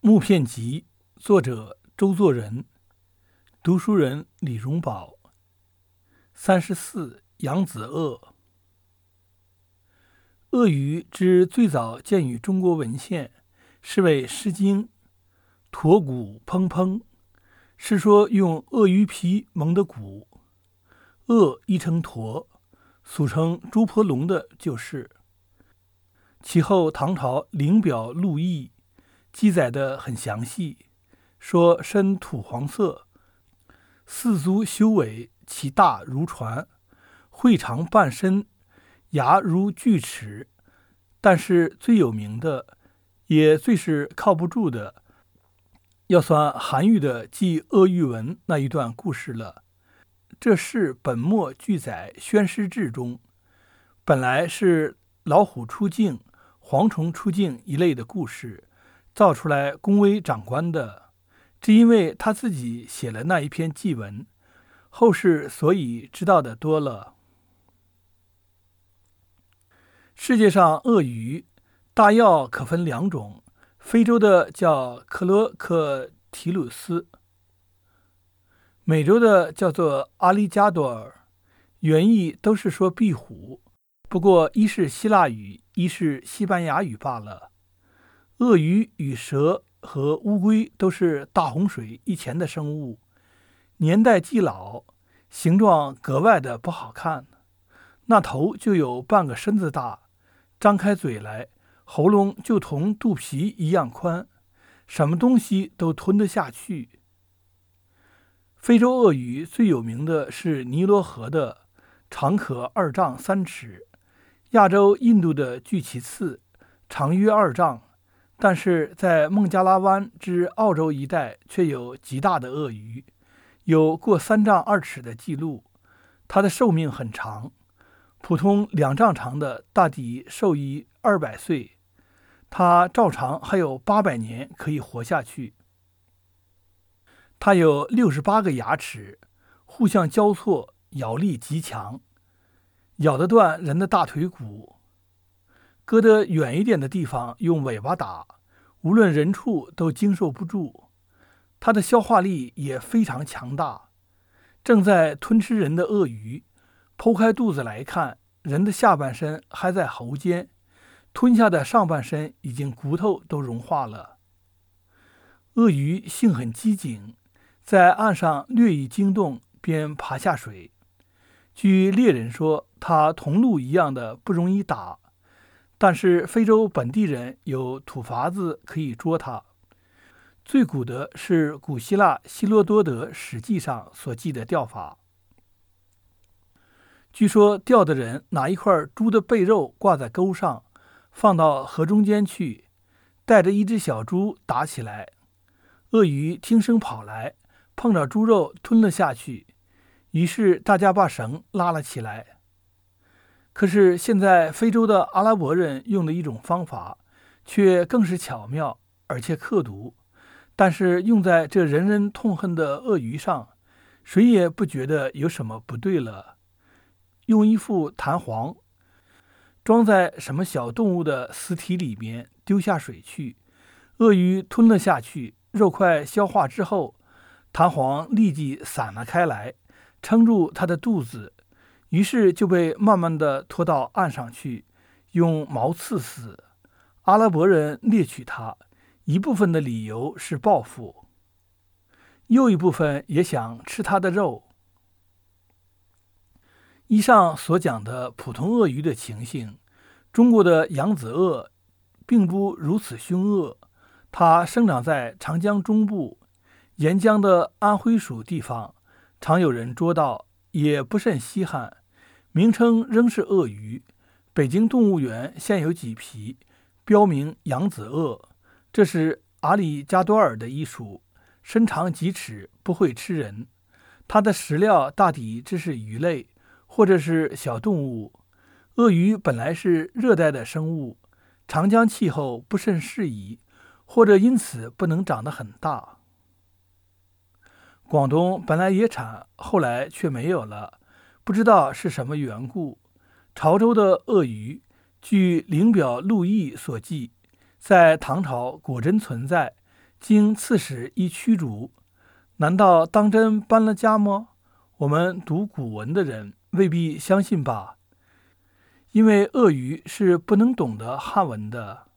木片集》，作者周作人，读书人李荣宝。三十四，扬子鳄。鳄鱼之最早见于中国文献，是为《诗经》“驼骨砰砰”，是说用鳄鱼皮蒙的骨。鳄亦称驼，俗称朱婆龙的就是。其后唐朝《灵表录异》记载的很详细，说身土黄色，四足修尾，其大如船，喙长半身，牙如锯齿。但是最有名的，也最是靠不住的，要算韩愈的《记鳄鱼文》那一段故事了。这是本末俱载《宣师志》中，本来是老虎出镜。蝗虫出境一类的故事，造出来恭维长官的，只因为他自己写了那一篇祭文，后世所以知道的多了。世界上鳄鱼大要可分两种，非洲的叫克罗克提鲁斯，美洲的叫做阿里加多尔，原意都是说壁虎。不过，一是希腊语，一是西班牙语罢了。鳄鱼与蛇和乌龟都是大洪水以前的生物，年代既老，形状格外的不好看。那头就有半个身子大，张开嘴来，喉咙就同肚皮一样宽，什么东西都吞得下去。非洲鳄鱼最有名的是尼罗河的，长可二丈三尺。亚洲印度的巨鳍刺长约二丈，但是在孟加拉湾之澳洲一带却有极大的鳄鱼，有过三丈二尺的记录。它的寿命很长，普通两丈长的大抵寿于二百岁，它照常还有八百年可以活下去。它有六十八个牙齿，互相交错，咬力极强。咬得断人的大腿骨，搁得远一点的地方用尾巴打，无论人畜都经受不住。它的消化力也非常强大。正在吞吃人的鳄鱼，剖开肚子来看，人的下半身还在喉间，吞下的上半身已经骨头都融化了。鳄鱼性很机警，在岸上略一惊动，便爬下水。据猎人说，它同鹿一样的不容易打，但是非洲本地人有土法子可以捉它。最古的是古希腊希罗多德史记上所记的钓法。据说钓的人拿一块猪的背肉挂在钩上，放到河中间去，带着一只小猪打起来。鳄鱼听声跑来，碰着猪肉吞了下去。于是大家把绳拉了起来。可是现在非洲的阿拉伯人用的一种方法，却更是巧妙而且刻毒。但是用在这人人痛恨的鳄鱼上，谁也不觉得有什么不对了。用一副弹簧装在什么小动物的尸体里面，丢下水去，鳄鱼吞了下去，肉块消化之后，弹簧立即散了开来。撑住它的肚子，于是就被慢慢的拖到岸上去，用矛刺死。阿拉伯人猎取他，一部分的理由是报复，又一部分也想吃他的肉。以上所讲的普通鳄鱼的情形，中国的扬子鳄并不如此凶恶。它生长在长江中部，沿江的安徽属地方。常有人捉到，也不甚稀罕。名称仍是鳄鱼。北京动物园现有几匹，标明扬子鳄。这是阿里加多尔的一属，身长几尺，不会吃人。它的食料大抵只是鱼类，或者是小动物。鳄鱼本来是热带的生物，长江气候不甚适宜，或者因此不能长得很大。广东本来也产，后来却没有了，不知道是什么缘故。潮州的鳄鱼，据《灵表录异》所记，在唐朝果真存在，经刺史一驱逐，难道当真搬了家吗？我们读古文的人未必相信吧，因为鳄鱼是不能懂得汉文的。